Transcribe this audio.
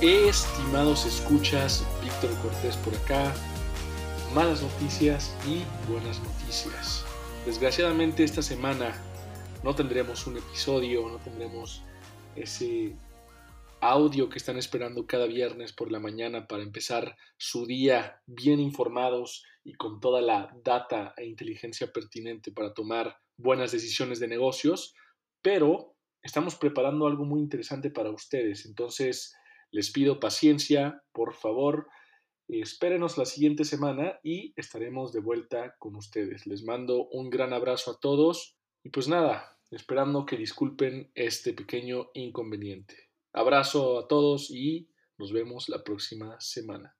Estimados escuchas, Víctor Cortés por acá. Malas noticias y buenas noticias. Desgraciadamente esta semana no tendremos un episodio, no tendremos ese audio que están esperando cada viernes por la mañana para empezar su día bien informados y con toda la data e inteligencia pertinente para tomar buenas decisiones de negocios, pero estamos preparando algo muy interesante para ustedes. Entonces, les pido paciencia, por favor, espérenos la siguiente semana y estaremos de vuelta con ustedes. Les mando un gran abrazo a todos y pues nada, esperando que disculpen este pequeño inconveniente. Abrazo a todos y nos vemos la próxima semana.